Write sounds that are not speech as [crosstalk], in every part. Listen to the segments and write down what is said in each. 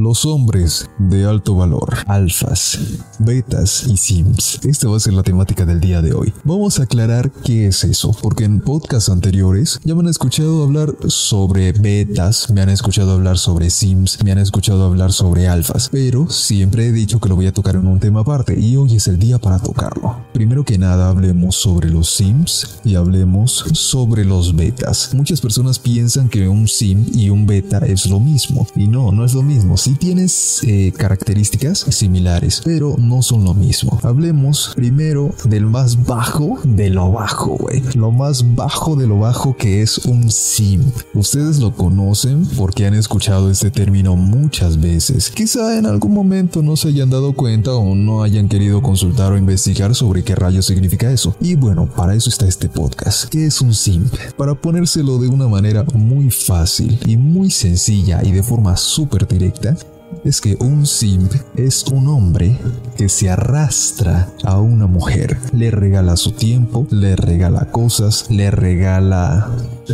Los hombres de alto valor, alfas, betas y sims. Esta va a ser la temática del día de hoy. Vamos a aclarar qué es eso, porque en podcasts anteriores ya me han escuchado hablar sobre betas, me han escuchado hablar sobre sims, me han escuchado hablar sobre alfas, pero siempre he dicho que lo voy a tocar en un tema aparte y hoy es el día para tocarlo. Primero que nada hablemos sobre los sims y hablemos sobre los betas. Muchas personas piensan que un sim y un beta es lo mismo y no, no es lo mismo tienes eh, características similares, pero no son lo mismo. Hablemos primero del más bajo de lo bajo, güey. Lo más bajo de lo bajo que es un sim. Ustedes lo conocen porque han escuchado este término muchas veces. Quizá en algún momento no se hayan dado cuenta o no hayan querido consultar o investigar sobre qué rayos significa eso. Y bueno, para eso está este podcast. ¿Qué es un sim? Para ponérselo de una manera muy fácil y muy sencilla y de forma súper directa, es que un simp es un hombre que se arrastra a una mujer. Le regala su tiempo, le regala cosas, le regala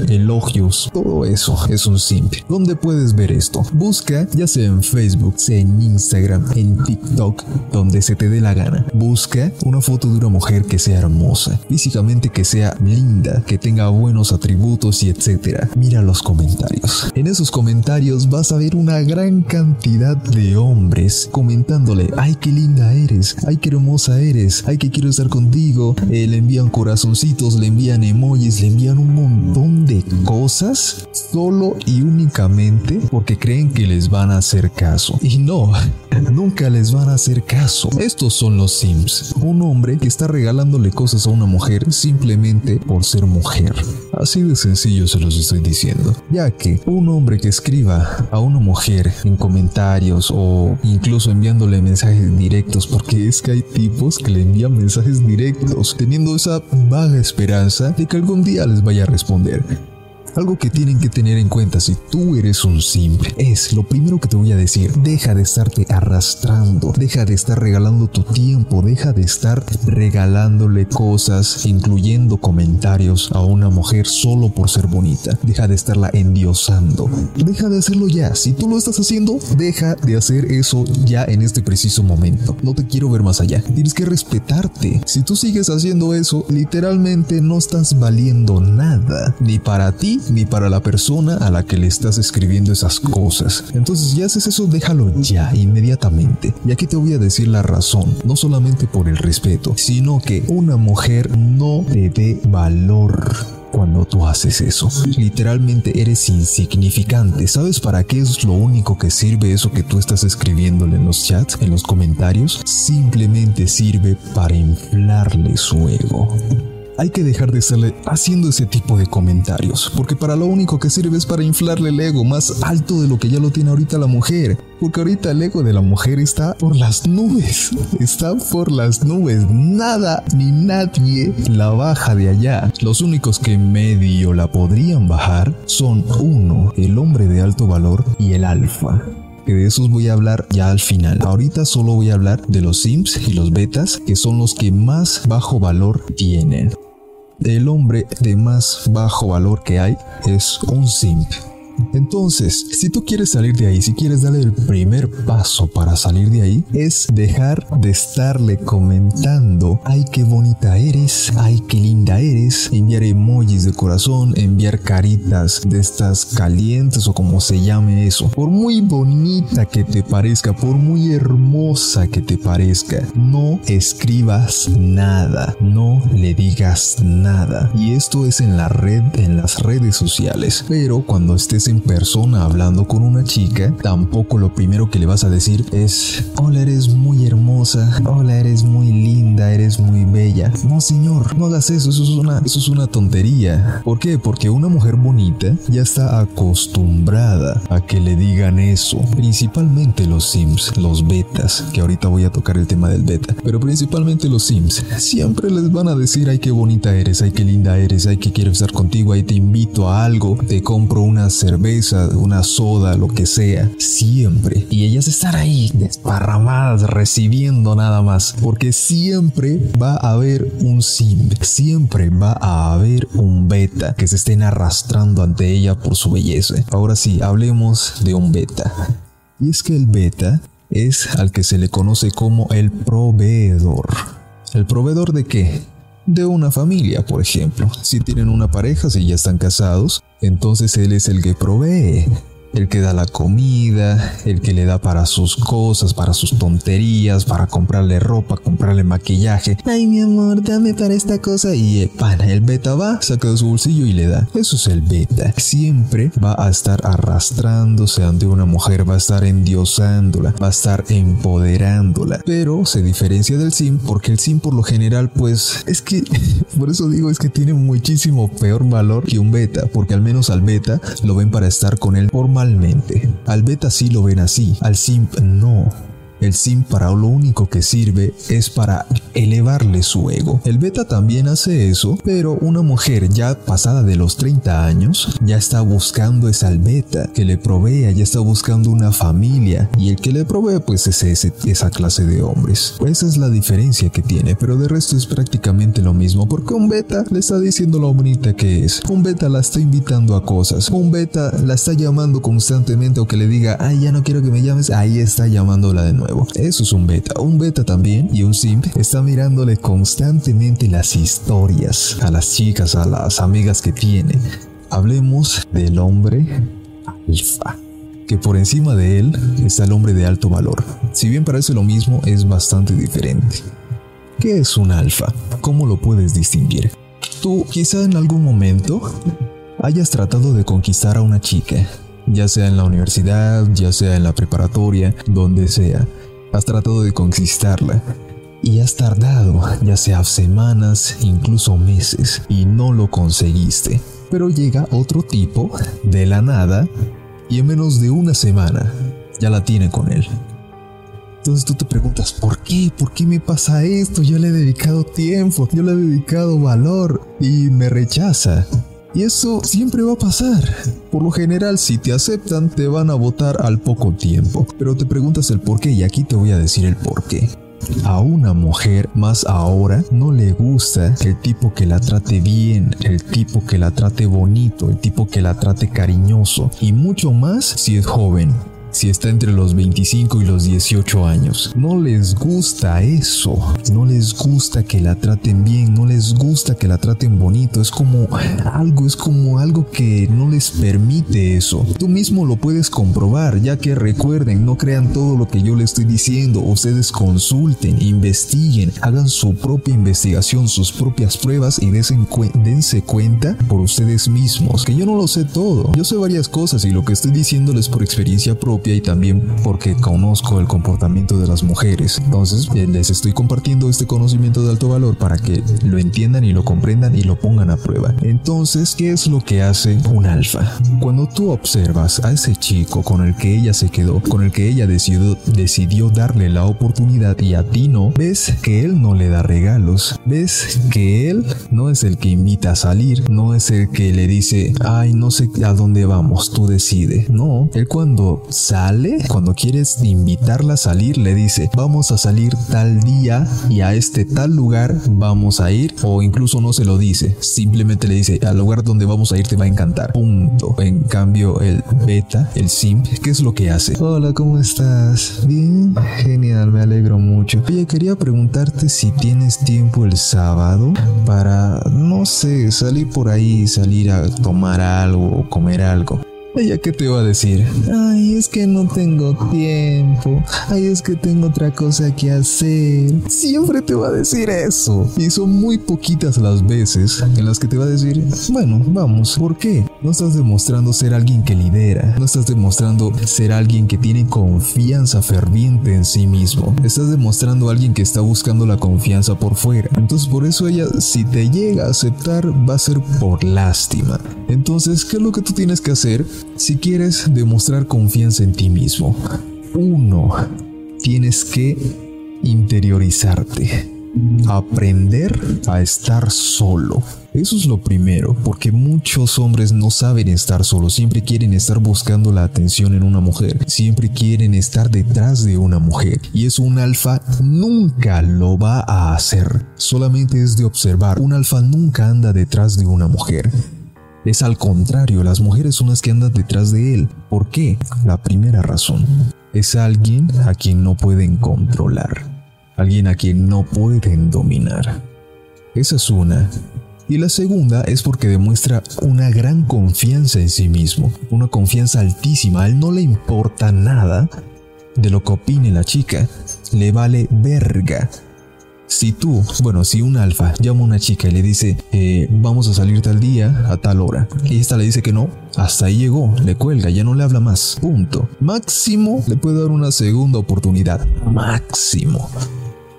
elogios, todo eso es un simp. ¿Dónde puedes ver esto? Busca ya sea en Facebook, sea en Instagram, en TikTok, donde se te dé la gana. Busca una foto de una mujer que sea hermosa, físicamente que sea linda, que tenga buenos atributos y etcétera. Mira los comentarios. En esos comentarios vas a ver una gran cantidad de hombres comentándole, ay qué linda eres, ay qué hermosa eres, ay que quiero estar contigo. Eh, le envían corazoncitos, le envían emojis, le envían un montón de cosas solo y únicamente porque creen que les van a hacer caso. Y no, [laughs] nunca les van a hacer caso. Estos son los Sims. Un hombre que está regalándole cosas a una mujer simplemente por ser mujer. Así de sencillo se los estoy diciendo. Ya que un hombre que escriba a una mujer en comentarios o incluso enviándole mensajes directos, porque es que hay tipos que le envían mensajes directos, teniendo esa vaga esperanza de que algún día les vaya a responder. Algo que tienen que tener en cuenta si tú eres un simp es lo primero que te voy a decir. Deja de estarte arrastrando, deja de estar regalando tu tiempo, deja de estar regalándole cosas, incluyendo comentarios a una mujer solo por ser bonita. Deja de estarla endiosando. Deja de hacerlo ya. Si tú lo estás haciendo, deja de hacer eso ya en este preciso momento. No te quiero ver más allá. Tienes que respetarte. Si tú sigues haciendo eso, literalmente no estás valiendo nada, ni para ti ni para la persona a la que le estás escribiendo esas cosas. Entonces, ya haces eso, déjalo ya, inmediatamente. Y aquí te voy a decir la razón, no solamente por el respeto, sino que una mujer no te dé valor cuando tú haces eso. Literalmente eres insignificante. ¿Sabes para qué es lo único que sirve eso que tú estás escribiéndole en los chats, en los comentarios? Simplemente sirve para inflarle su ego hay que dejar de estarle haciendo ese tipo de comentarios, porque para lo único que sirve es para inflarle el ego más alto de lo que ya lo tiene ahorita la mujer. Porque ahorita el ego de la mujer está por las nubes, está por las nubes, nada ni nadie la baja de allá. Los únicos que medio la podrían bajar son uno, el hombre de alto valor y el alfa que de esos voy a hablar ya al final. Ahorita solo voy a hablar de los sims y los betas, que son los que más bajo valor tienen. El hombre de más bajo valor que hay es un simp. Entonces, si tú quieres salir de ahí, si quieres darle el primer paso para salir de ahí, es dejar de estarle comentando, ay, qué bonita eres, ay, qué linda eres, enviar emojis de corazón, enviar caritas de estas calientes o como se llame eso. Por muy bonita que te parezca, por muy hermosa que te parezca, no escribas nada, no le digas nada. Y esto es en la red, en las redes sociales. Pero cuando estés en persona hablando con una chica, tampoco lo primero que le vas a decir es, hola, eres muy hermosa, hola, eres muy linda, eres muy bella. No, señor, no hagas eso, eso es una, eso es una tontería. ¿Por qué? Porque una mujer bonita ya está acostumbrada a que le digan eso. Principalmente los sims, los betas, que ahorita voy a tocar el tema del beta, pero principalmente los sims, siempre les van a decir, ay, qué bonita eres, ay, qué linda eres, ay, que quiero estar contigo, ay, te invito a algo, te compro una cerveza cerveza, una soda, lo que sea, siempre. Y ellas están ahí desparramadas, recibiendo nada más. Porque siempre va a haber un sim, siempre va a haber un beta que se estén arrastrando ante ella por su belleza. Ahora sí, hablemos de un beta. Y es que el beta es al que se le conoce como el proveedor. ¿El proveedor de qué? De una familia, por ejemplo. Si tienen una pareja, si ya están casados, entonces él es el que provee el que da la comida, el que le da para sus cosas, para sus tonterías, para comprarle ropa, comprarle maquillaje. Ay, mi amor, dame para esta cosa. Y el, el beta va, saca de su bolsillo y le da. Eso es el beta. Siempre va a estar arrastrándose ante una mujer, va a estar endiosándola, va a estar empoderándola. Pero se diferencia del sim porque el sim por lo general, pues, es que, [laughs] por eso digo, es que tiene muchísimo peor valor que un beta, porque al menos al beta lo ven para estar con él por al beta sí lo ven así, al simp no. El sim para lo único que sirve es para elevarle su ego. El beta también hace eso, pero una mujer ya pasada de los 30 años ya está buscando esa beta que le provea, ya está buscando una familia y el que le provee pues es esa clase de hombres. esa es la diferencia que tiene, pero de resto es prácticamente lo mismo porque un beta le está diciendo lo bonita que es. Un beta la está invitando a cosas. Un beta la está llamando constantemente o que le diga, ay ya no quiero que me llames, ahí está llamándola de nuevo. Eso es un beta. Un beta también y un simp está mirándole constantemente las historias a las chicas, a las amigas que tiene. Hablemos del hombre alfa que por encima de él está el hombre de alto valor. Si bien parece lo mismo, es bastante diferente. ¿Qué es un alfa? ¿Cómo lo puedes distinguir? Tú quizá en algún momento hayas tratado de conquistar a una chica, ya sea en la universidad, ya sea en la preparatoria, donde sea. Has tratado de conquistarla y has tardado, ya sea semanas, incluso meses, y no lo conseguiste. Pero llega otro tipo, de la nada, y en menos de una semana ya la tiene con él. Entonces tú te preguntas, ¿por qué? ¿Por qué me pasa esto? Yo le he dedicado tiempo, yo le he dedicado valor y me rechaza. Y eso siempre va a pasar. Por lo general, si te aceptan, te van a votar al poco tiempo. Pero te preguntas el por qué y aquí te voy a decir el por qué. A una mujer más ahora no le gusta el tipo que la trate bien, el tipo que la trate bonito, el tipo que la trate cariñoso y mucho más si es joven si está entre los 25 y los 18 años. No les gusta eso, no les gusta que la traten bien, no les gusta que la traten bonito, es como algo, es como algo que no les permite eso. Tú mismo lo puedes comprobar, ya que recuerden, no crean todo lo que yo les estoy diciendo, ustedes consulten, investiguen, hagan su propia investigación, sus propias pruebas y dense cuenta por ustedes mismos, que yo no lo sé todo, yo sé varias cosas y lo que estoy diciéndoles por experiencia propia y también porque conozco el comportamiento de las mujeres. Entonces eh, les estoy compartiendo este conocimiento de alto valor para que lo entiendan y lo comprendan y lo pongan a prueba. Entonces, ¿qué es lo que hace un alfa? Cuando tú observas a ese chico con el que ella se quedó, con el que ella decidió, decidió darle la oportunidad y a ti no, ves que él no le da regalos, ves que él no es el que invita a salir, no es el que le dice, ay, no sé a dónde vamos, tú decide. No, él cuando sale, cuando quieres invitarla a salir, le dice, vamos a salir tal día y a este tal lugar vamos a ir, o incluso no se lo dice, simplemente le dice, al lugar donde vamos a ir te va a encantar. Punto. En cambio, el beta, el simp, ¿qué es lo que hace? Hola, ¿cómo estás? Bien, genial, me alegro mucho. Oye, quería preguntarte si tienes tiempo el sábado para, no sé, salir por ahí, salir a tomar algo o comer algo. ¿Ella qué te va a decir? Ay, es que no tengo tiempo. Ay, es que tengo otra cosa que hacer. Siempre te va a decir eso. Y son muy poquitas las veces en las que te va a decir, bueno, vamos. ¿Por qué? No estás demostrando ser alguien que lidera. No estás demostrando ser alguien que tiene confianza ferviente en sí mismo. Estás demostrando a alguien que está buscando la confianza por fuera. Entonces por eso ella, si te llega a aceptar, va a ser por lástima. Entonces, ¿qué es lo que tú tienes que hacer? Si quieres demostrar confianza en ti mismo, uno, tienes que interiorizarte, aprender a estar solo. Eso es lo primero, porque muchos hombres no saben estar solos, siempre quieren estar buscando la atención en una mujer, siempre quieren estar detrás de una mujer. Y eso un alfa nunca lo va a hacer, solamente es de observar. Un alfa nunca anda detrás de una mujer. Es al contrario, las mujeres son las que andan detrás de él. ¿Por qué? La primera razón. es alguien a quien no pueden controlar, alguien a quien no pueden dominar. Esa es una. Y la segunda es porque demuestra una gran confianza en sí mismo, una confianza altísima. A él no le importa nada de lo que opine la chica, le vale verga. Si tú, bueno, si un alfa llama a una chica y le dice, eh, vamos a salir tal día a tal hora, y esta le dice que no, hasta ahí llegó, le cuelga, ya no le habla más, punto. Máximo le puede dar una segunda oportunidad, máximo.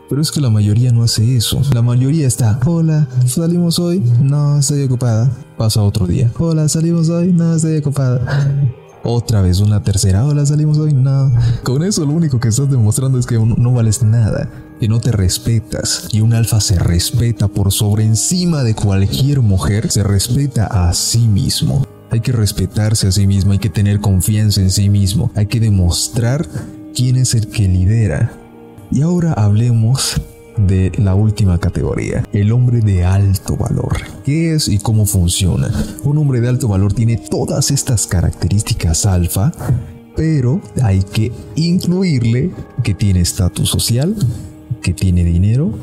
Pero es que la mayoría no hace eso. La mayoría está, hola, salimos hoy, no, estoy ocupada. Pasa otro día, hola, salimos hoy, no, estoy ocupada. Otra vez una tercera, hola, salimos hoy, no. Con eso lo único que estás demostrando es que no vales nada, que no te respetas. Y un alfa se respeta por sobre encima de cualquier mujer, se respeta a sí mismo. Hay que respetarse a sí mismo, hay que tener confianza en sí mismo, hay que demostrar quién es el que lidera. Y ahora hablemos de la última categoría, el hombre de alto valor. ¿Qué es y cómo funciona? Un hombre de alto valor tiene todas estas características alfa, pero hay que incluirle que tiene estatus social, que tiene dinero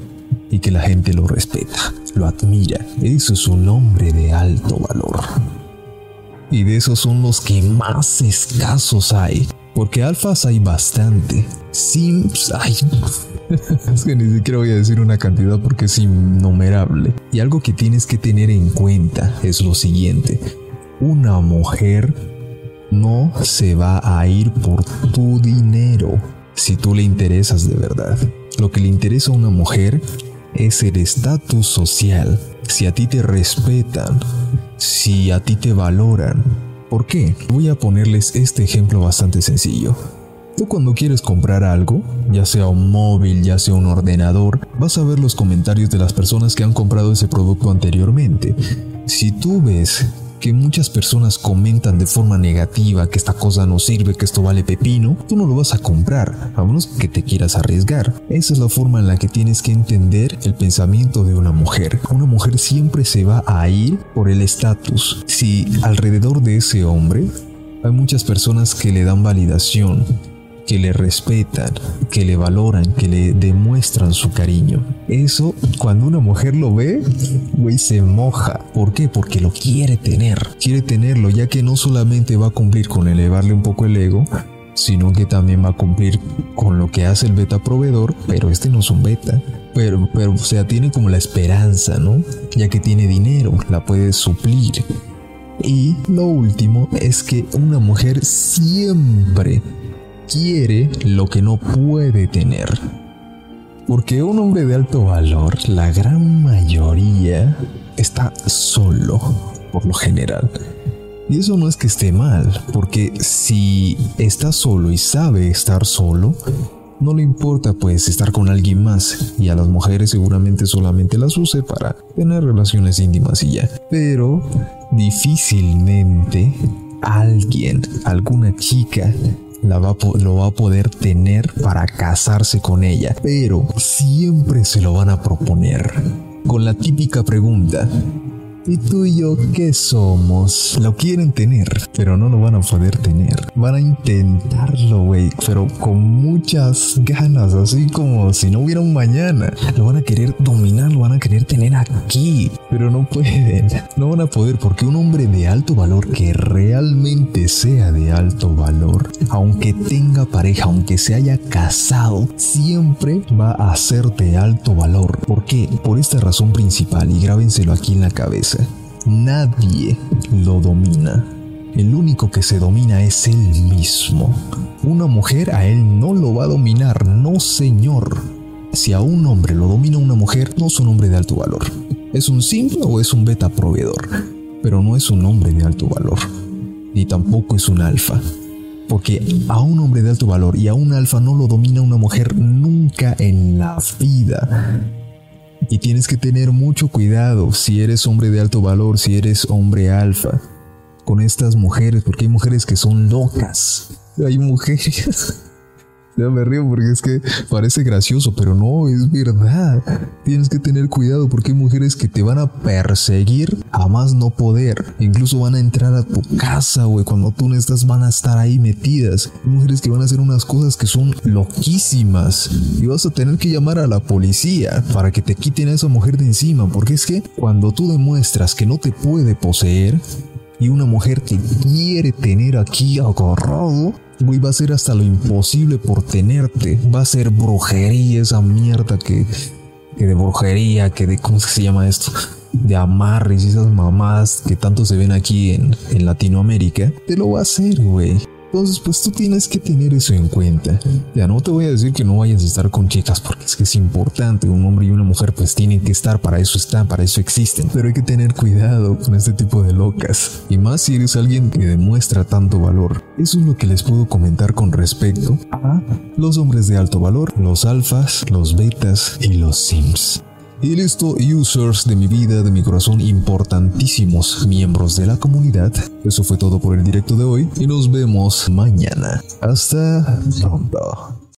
y que la gente lo respeta, lo admira. Eso es un hombre de alto valor. Y de esos son los que más escasos hay. Porque alfas hay bastante. Sims hay... [laughs] es que ni siquiera voy a decir una cantidad porque es innumerable. Y algo que tienes que tener en cuenta es lo siguiente. Una mujer no se va a ir por tu dinero si tú le interesas de verdad. Lo que le interesa a una mujer es el estatus social. Si a ti te respetan, si a ti te valoran, ¿Por qué? Voy a ponerles este ejemplo bastante sencillo. Tú cuando quieres comprar algo, ya sea un móvil, ya sea un ordenador, vas a ver los comentarios de las personas que han comprado ese producto anteriormente. Si tú ves que muchas personas comentan de forma negativa que esta cosa no sirve, que esto vale pepino, tú no lo vas a comprar, a menos que te quieras arriesgar. Esa es la forma en la que tienes que entender el pensamiento de una mujer. Una mujer siempre se va a ir por el estatus. Si alrededor de ese hombre hay muchas personas que le dan validación, que le respetan, que le valoran, que le demuestran su cariño. Eso, cuando una mujer lo ve, güey, se moja. ¿Por qué? Porque lo quiere tener. Quiere tenerlo, ya que no solamente va a cumplir con elevarle un poco el ego, sino que también va a cumplir con lo que hace el beta proveedor, pero este no es un beta. Pero, pero, o sea, tiene como la esperanza, ¿no? Ya que tiene dinero, la puede suplir. Y lo último es que una mujer siempre quiere lo que no puede tener. Porque un hombre de alto valor, la gran mayoría, está solo, por lo general. Y eso no es que esté mal, porque si está solo y sabe estar solo, no le importa pues estar con alguien más y a las mujeres seguramente solamente las use para tener relaciones íntimas y ya. Pero difícilmente alguien, alguna chica lo va a poder tener para casarse con ella, pero siempre se lo van a proponer. Con la típica pregunta, ¿Y tú y yo qué somos? Lo quieren tener, pero no lo van a poder tener. Van a intentarlo, güey, pero con muchas ganas, así como si no hubiera un mañana. Lo van a querer dominar, lo van a querer tener aquí, pero no pueden. No van a poder porque un hombre de alto valor que realmente sea de alto valor, aunque tenga pareja, aunque se haya casado, siempre va a ser de alto valor. ¿Por qué? Por esta razón principal y grábenselo aquí en la cabeza. Nadie lo domina. El único que se domina es él mismo. Una mujer a él no lo va a dominar, no señor. Si a un hombre lo domina una mujer, no es un hombre de alto valor. Es un simple o es un beta proveedor, pero no es un hombre de alto valor. Ni tampoco es un alfa. Porque a un hombre de alto valor y a un alfa no lo domina una mujer nunca en la vida. Y tienes que tener mucho cuidado si eres hombre de alto valor, si eres hombre alfa, con estas mujeres, porque hay mujeres que son locas. Hay mujeres Ya me río porque es que parece gracioso, pero no, es verdad. Tienes que tener cuidado porque hay mujeres que te van a perseguir a más no poder. Incluso van a entrar a tu casa, güey. Cuando tú no estás, van a estar ahí metidas. Hay mujeres que van a hacer unas cosas que son loquísimas. Y vas a tener que llamar a la policía para que te quiten a esa mujer de encima. Porque es que cuando tú demuestras que no te puede poseer, y una mujer te quiere tener aquí agarrado, Güey, va a ser hasta lo imposible por tenerte. Va a ser brujería esa mierda que, que de brujería, que de, ¿cómo se llama esto? De amarres y esas mamadas que tanto se ven aquí en, en Latinoamérica. Te lo va a hacer, güey. Entonces, pues tú tienes que tener eso en cuenta. Ya no te voy a decir que no vayas a estar con chicas porque es que es importante. Un hombre y una mujer pues tienen que estar, para eso están, para eso existen. Pero hay que tener cuidado con este tipo de locas. Y más si eres alguien que demuestra tanto valor. Eso es lo que les puedo comentar con respecto a los hombres de alto valor, los alfas, los betas y los sims. Y listo, users de mi vida, de mi corazón, importantísimos miembros de la comunidad. Eso fue todo por el directo de hoy y nos vemos mañana. Hasta pronto.